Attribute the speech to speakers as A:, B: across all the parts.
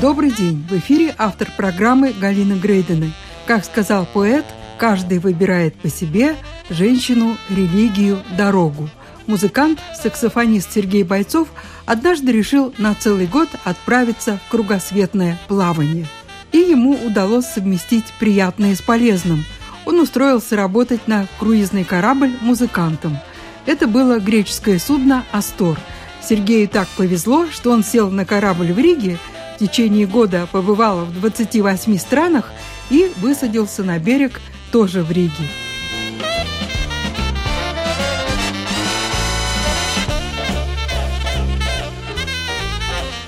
A: Добрый день! В эфире автор программы Галина Грейдена. Как сказал поэт, каждый выбирает по себе женщину, религию, дорогу. Музыкант, саксофонист Сергей Бойцов однажды решил на целый год отправиться в кругосветное плавание. И ему удалось совместить приятное с полезным. Он устроился работать на круизный корабль музыкантом. Это было греческое судно «Астор». Сергею так повезло, что он сел на корабль в Риге – в течение года побывал в 28 странах и высадился на берег тоже в Риге.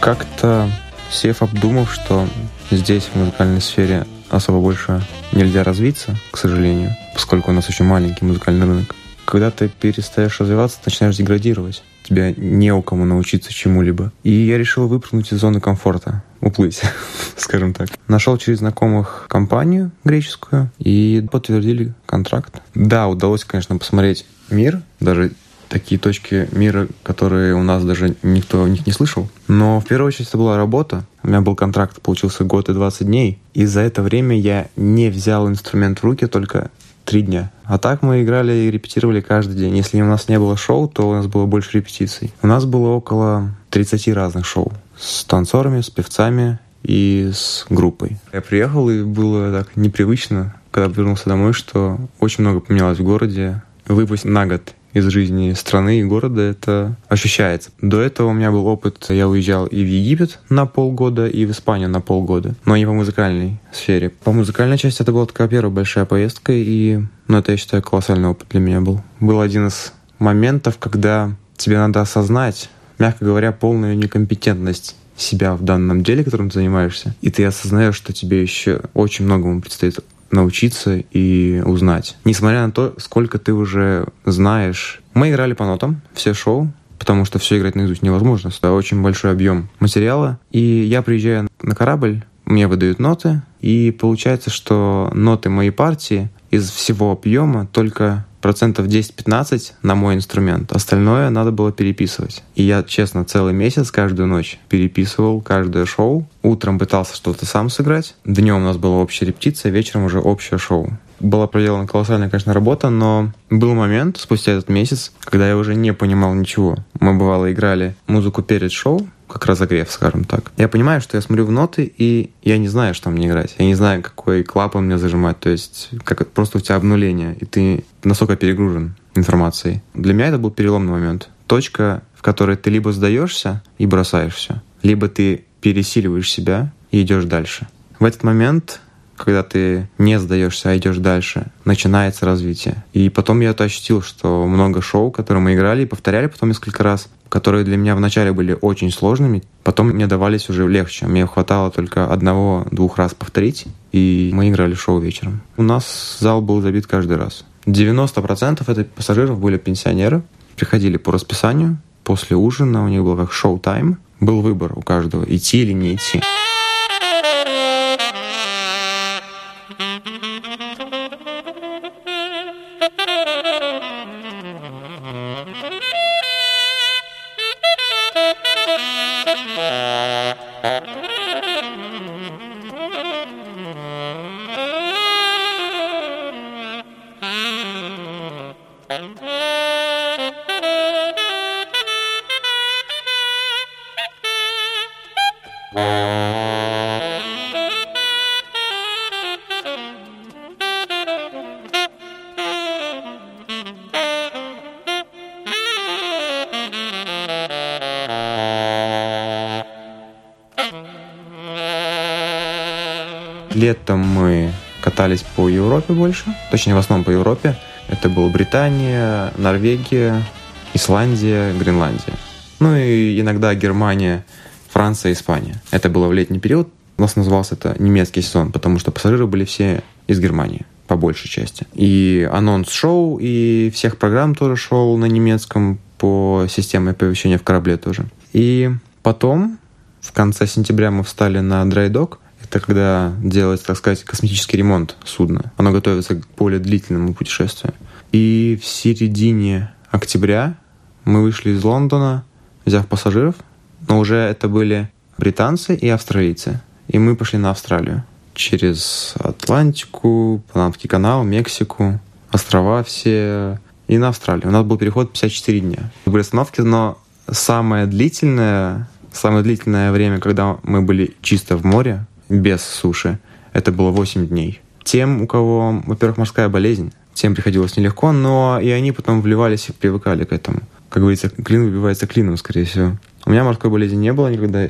B: Как-то сев обдумав, что здесь, в музыкальной сфере, особо больше нельзя развиться, к сожалению, поскольку у нас очень маленький музыкальный рынок. Когда ты перестаешь развиваться, начинаешь деградировать тебя не у кому научиться чему-либо. И я решил выпрыгнуть из зоны комфорта, уплыть, скажем так. Нашел через знакомых компанию греческую и подтвердили контракт. Да, удалось, конечно, посмотреть мир, даже такие точки мира, которые у нас даже никто о них не слышал. Но в первую очередь это была работа. У меня был контракт, получился год и 20 дней. И за это время я не взял инструмент в руки только три дня. А так мы играли и репетировали каждый день. Если у нас не было шоу, то у нас было больше репетиций. У нас было около 30 разных шоу. С танцорами, с певцами и с группой. Я приехал, и было так непривычно, когда вернулся домой, что очень много поменялось в городе. Выпасть на год из жизни страны и города это ощущается. До этого у меня был опыт, я уезжал и в Египет на полгода, и в Испанию на полгода, но не по музыкальной сфере. По музыкальной части это была такая первая большая поездка, и ну, это, я считаю, колоссальный опыт для меня был. Был один из моментов, когда тебе надо осознать, мягко говоря, полную некомпетентность себя в данном деле, которым ты занимаешься, и ты осознаешь, что тебе еще очень многому предстоит научиться и узнать. Несмотря на то, сколько ты уже знаешь. Мы играли по нотам, все шоу, потому что все играть наизусть невозможно. Это очень большой объем материала. И я приезжаю на корабль, мне выдают ноты, и получается, что ноты моей партии из всего объема только процентов 10-15 на мой инструмент. Остальное надо было переписывать. И я, честно, целый месяц, каждую ночь переписывал каждое шоу. Утром пытался что-то сам сыграть. Днем у нас была общая репетиция, вечером уже общее шоу. Была проделана колоссальная, конечно, работа, но был момент спустя этот месяц, когда я уже не понимал ничего. Мы, бывало, играли музыку перед шоу, как разогрев, скажем так. Я понимаю, что я смотрю в ноты, и я не знаю, что мне играть. Я не знаю, какой клапан мне зажимать. То есть, как просто у тебя обнуление, и ты настолько перегружен информацией. Для меня это был переломный момент. Точка, в которой ты либо сдаешься и бросаешь все, либо ты пересиливаешь себя и идешь дальше. В этот момент когда ты не сдаешься, а идешь дальше, начинается развитие. И потом я это ощутил, что много шоу, которые мы играли и повторяли потом несколько раз, которые для меня вначале были очень сложными, потом мне давались уже легче. Мне хватало только одного-двух раз повторить, и мы играли шоу вечером. У нас зал был забит каждый раз. 90% это пассажиров были пенсионеры, приходили по расписанию, после ужина у них был как шоу-тайм, был выбор у каждого, идти или не идти. Летом мы катались по Европе больше, точнее в основном по Европе. Это была Британия, Норвегия, Исландия, Гренландия. Ну и иногда Германия, Франция, Испания. Это было в летний период. У нас назывался это немецкий сезон, потому что пассажиры были все из Германии по большей части. И анонс шоу, и всех программ тоже шел на немецком по системе оповещения в корабле тоже. И потом, в конце сентября мы встали на драйдок. Это когда делается, так сказать, косметический ремонт судна. Оно готовится к более длительному путешествию. И в середине октября мы вышли из Лондона, взяв пассажиров, но уже это были британцы и австралийцы. И мы пошли на Австралию через Атлантику, Панамский канал, Мексику, острова все и на Австралию. У нас был переход 54 дня. Были остановки, но самое длительное, самое длительное время, когда мы были чисто в море, без суши, это было 8 дней. Тем, у кого, во-первых, морская болезнь, тем приходилось нелегко, но и они потом вливались и привыкали к этому. Как говорится, клин выбивается клином, скорее всего. У меня морской болезни не было никогда,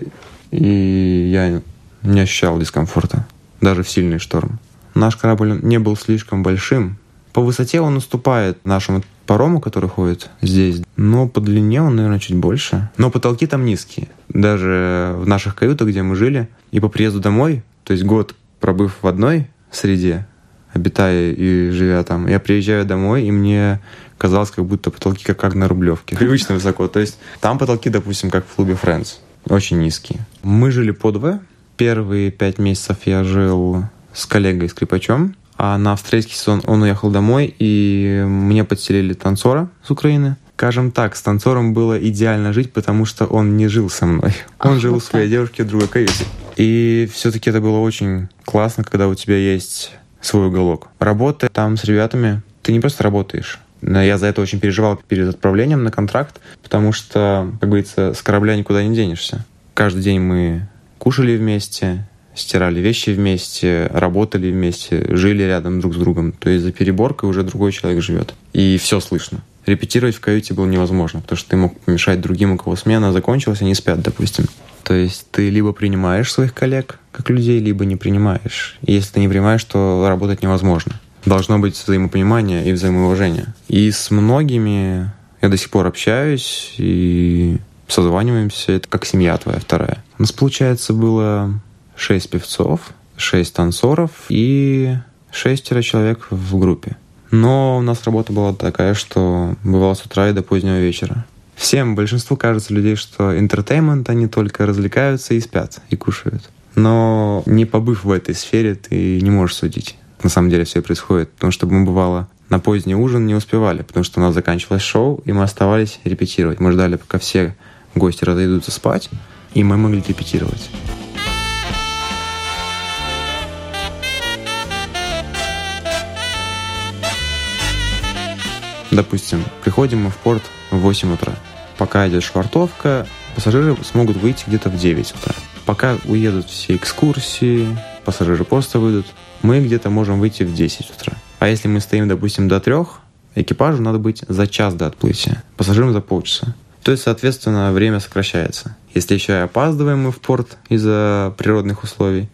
B: и я не ощущал дискомфорта даже в сильный шторм. Наш корабль не был слишком большим. По высоте он уступает нашему парому, который ходит здесь, но по длине он, наверное, чуть больше. Но потолки там низкие. Даже в наших каютах, где мы жили, и по приезду домой, то есть год пробыв в одной среде, обитая и живя там, я приезжаю домой, и мне казалось, как будто потолки как, как на Рублевке. Привычно высоко. То есть там потолки, допустим, как в клубе Friends. Очень низкие. Мы жили по двое, Первые пять месяцев я жил с коллегой скрипачом, а на австралийский сезон он уехал домой, и мне подселили танцора с Украины. Скажем так, с танцором было идеально жить, потому что он не жил со мной. Он Ах, жил вот у своей так. девушки в другой каюте. И все-таки это было очень классно, когда у тебя есть свой уголок. Работая там с ребятами, ты не просто работаешь. Я за это очень переживал перед отправлением на контракт, потому что, как говорится, с корабля никуда не денешься. Каждый день мы кушали вместе, стирали вещи вместе, работали вместе, жили рядом друг с другом. То есть за переборкой уже другой человек живет. И все слышно. Репетировать в каюте было невозможно, потому что ты мог помешать другим, у кого смена закончилась, они спят, допустим. То есть ты либо принимаешь своих коллег как людей, либо не принимаешь. И если ты не принимаешь, то работать невозможно. Должно быть взаимопонимание и взаимоуважение. И с многими я до сих пор общаюсь, и созваниваемся, это как семья твоя вторая. У нас, получается, было шесть певцов, шесть танцоров и шестеро человек в группе. Но у нас работа была такая, что бывало с утра и до позднего вечера. Всем, большинству кажется людей, что интертеймент, они только развлекаются и спят, и кушают. Но не побыв в этой сфере, ты не можешь судить. На самом деле все происходит. Потому что мы бывало на поздний ужин не успевали, потому что у нас заканчивалось шоу, и мы оставались репетировать. Мы ждали, пока все гости разойдутся спать, и мы могли репетировать. Допустим, приходим мы в порт в 8 утра. Пока идет швартовка, пассажиры смогут выйти где-то в 9 утра. Пока уедут все экскурсии, пассажиры просто выйдут, мы где-то можем выйти в 10 утра. А если мы стоим, допустим, до трех, экипажу надо быть за час до отплытия, пассажирам за полчаса. То есть, соответственно, время сокращается. Если еще и опаздываем мы в порт из-за природных условий,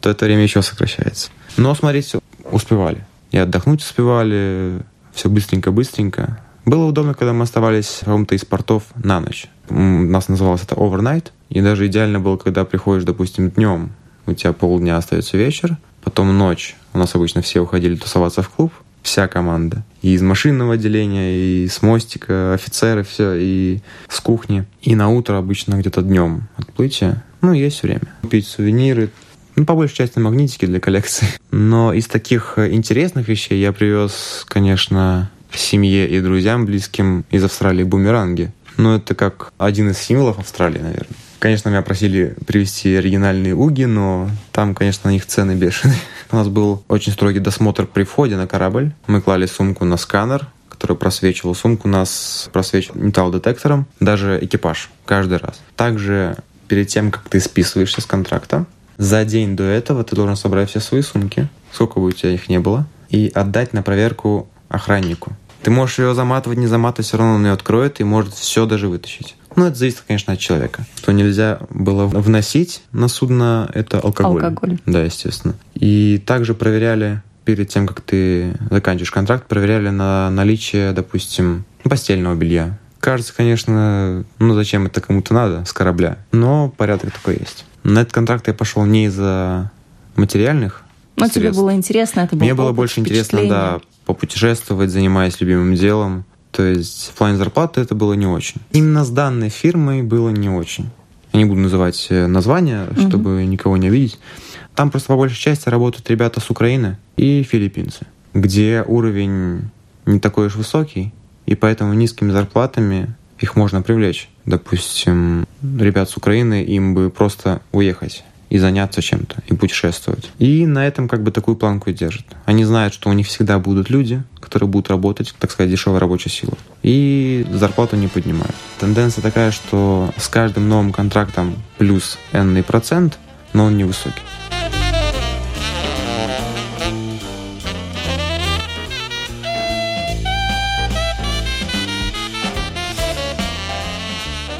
B: то это время еще сокращается. Но, смотрите, успевали. И отдохнуть успевали, все быстренько-быстренько. Было удобно, когда мы оставались в каком-то из портов на ночь. У нас называлось это overnight. И даже идеально было, когда приходишь, допустим, днем, у тебя полдня остается вечер, потом ночь. У нас обычно все уходили тусоваться в клуб, вся команда. И из машинного отделения, и с мостика, офицеры, все, и с кухни. И на утро обычно где-то днем отплытия. Ну, есть время. Купить сувениры, ну, по большей части магнитики для коллекции. Но из таких интересных вещей я привез, конечно, семье и друзьям близким из Австралии бумеранги. Ну, это как один из символов Австралии, наверное. Конечно, меня просили привезти оригинальные уги, но там, конечно, на них цены бешеные. У нас был очень строгий досмотр при входе на корабль. Мы клали сумку на сканер, который просвечивал сумку, нас просвечивал металлодетектором, даже экипаж каждый раз. Также перед тем, как ты списываешься с контракта, за день до этого ты должен собрать все свои сумки, сколько бы у тебя их не было, и отдать на проверку охраннику. Ты можешь ее заматывать, не заматывать, все равно он ее откроет и может все даже вытащить. Ну, это зависит, конечно, от человека. Что нельзя было вносить на судно, это алкоголь.
C: Алкоголь.
B: Да, естественно. И также проверяли перед тем, как ты заканчиваешь контракт, проверяли на наличие, допустим, постельного белья. Кажется, конечно, ну зачем это кому-то надо с корабля, но порядок такой есть. На этот контракт я пошел не из-за материальных
C: Но тебе было интересно, это было
B: Мне было больше интересно, да, попутешествовать, занимаясь любимым делом. То есть в плане зарплаты это было не очень. Именно с данной фирмой было не очень. Я не буду называть э, название, чтобы никого не обидеть. Там просто по большей части работают ребята с Украины и филиппинцы, где уровень не такой уж высокий, и поэтому низкими зарплатами их можно привлечь. Допустим, ребят с Украины, им бы просто уехать и заняться чем-то, и путешествовать. И на этом как бы такую планку и держат. Они знают, что у них всегда будут люди, которые будут работать, так сказать, дешевая рабочая сила. И зарплату не поднимают. Тенденция такая, что с каждым новым контрактом плюс n процент, но он невысокий.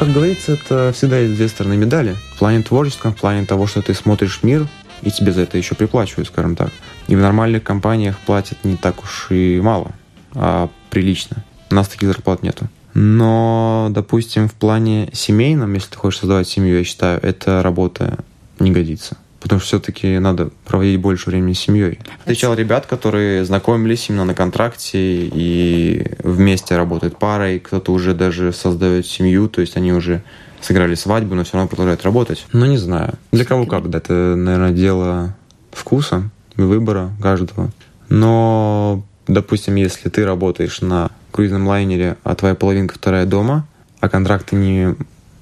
B: Как говорится, это всегда есть две стороны медали. В плане творческом, в плане того, что ты смотришь мир, и тебе за это еще приплачивают, скажем так. И в нормальных компаниях платят не так уж и мало, а прилично. У нас таких зарплат нету. Но, допустим, в плане семейном, если ты хочешь создавать семью, я считаю, эта работа не годится. Потому что все-таки надо проводить больше времени с семьей. Встречал ребят, которые знакомились именно на контракте и вместе работают парой, кто-то уже даже создает семью, то есть они уже сыграли свадьбу, но все равно продолжают работать. Но не знаю. Для кого как, да, это, наверное, дело вкуса и выбора каждого. Но, допустим, если ты работаешь на круизном лайнере, а твоя половинка вторая дома, а контракты не,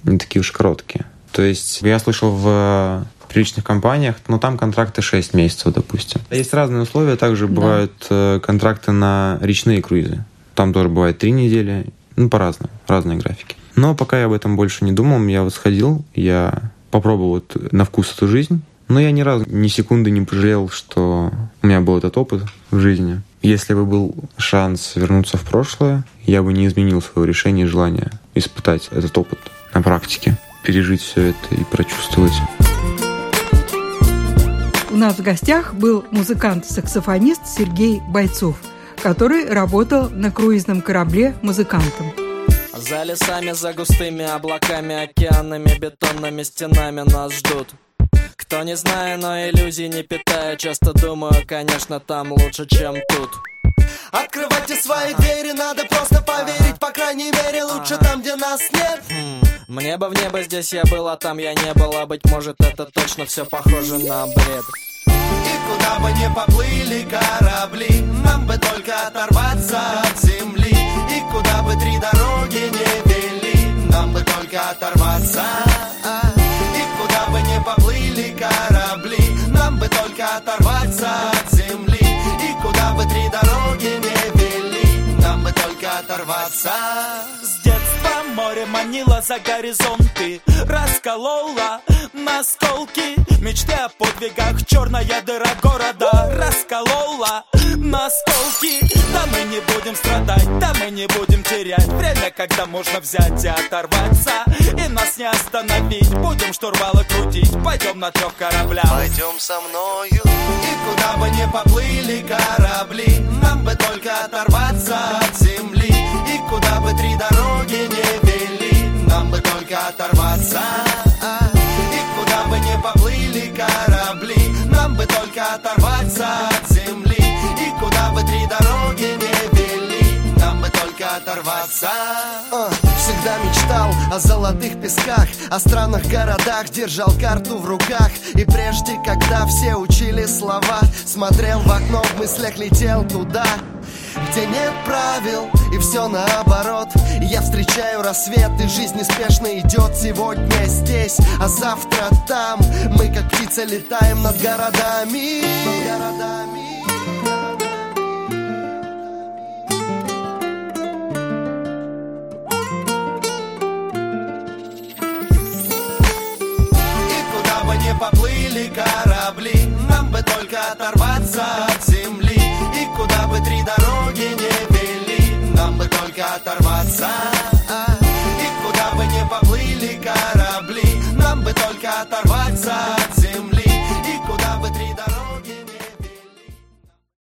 B: не такие уж короткие. То есть я слышал в приличных компаниях, но там контракты 6 месяцев, допустим. Есть разные условия, также
C: Да.
B: бывают э, контракты на речные круизы. Там тоже бывает 3 недели, ну, по-разному, разные графики. Но пока я об этом больше не думал, я вот сходил, я попробовал вот на вкус эту жизнь, но я ни разу, ни секунды не пожалел, что у меня был этот опыт в жизни. Если бы был шанс вернуться в прошлое, я бы не изменил своего решения и желания испытать этот опыт на практике, пережить все это и прочувствовать.
A: У нас в гостях был музыкант-саксофонист Сергей Бойцов, который работал на круизном корабле музыкантом.
D: За лесами, за густыми облаками, океанами, бетонными стенами нас ждут. Кто не зная, но иллюзий не питая, часто думаю, конечно, там лучше, чем тут.
E: Открывайте свои двери, надо просто поверить По крайней мере, лучше там, где нас нет
D: Хм, Мне бы в небо здесь я был, а там я не был, а быть может это точно все похоже на бред.
E: И куда бы ни поплыли корабли Нам бы только оторваться от земли. И куда бы три дороги не вели Нам бы только оторваться. И куда бы ни поплыли корабли Нам бы только оторваться
F: море манило за горизонты Расколола на осколки Мечты о подвигах, черная дыра города Расколола на осколки Да мы не будем страдать, да мы не будем терять. Время, когда можно взять и оторваться И нас не остановить, будем штурвалы крутить Пойдем на трех кораблях.
E: Пойдем со мною. И куда бы ни поплыли корабли Нам бы только оторваться от земли. И куда бы три дороги не вели оторваться. И куда бы ни поплыли корабли Нам бы только оторваться от земли. И куда бы три дороги не вели Нам бы только оторваться. А, Всегда мечтал о золотых песках О странных городах, держал карту в руках. И прежде, когда все учили слова Смотрел в окно, в мыслях летел туда где нет правил и все наоборот. Я встречаю рассвет и жизнь неспешно идет Сегодня здесь, а завтра там. Мы как птицы летаем над городами. Над городами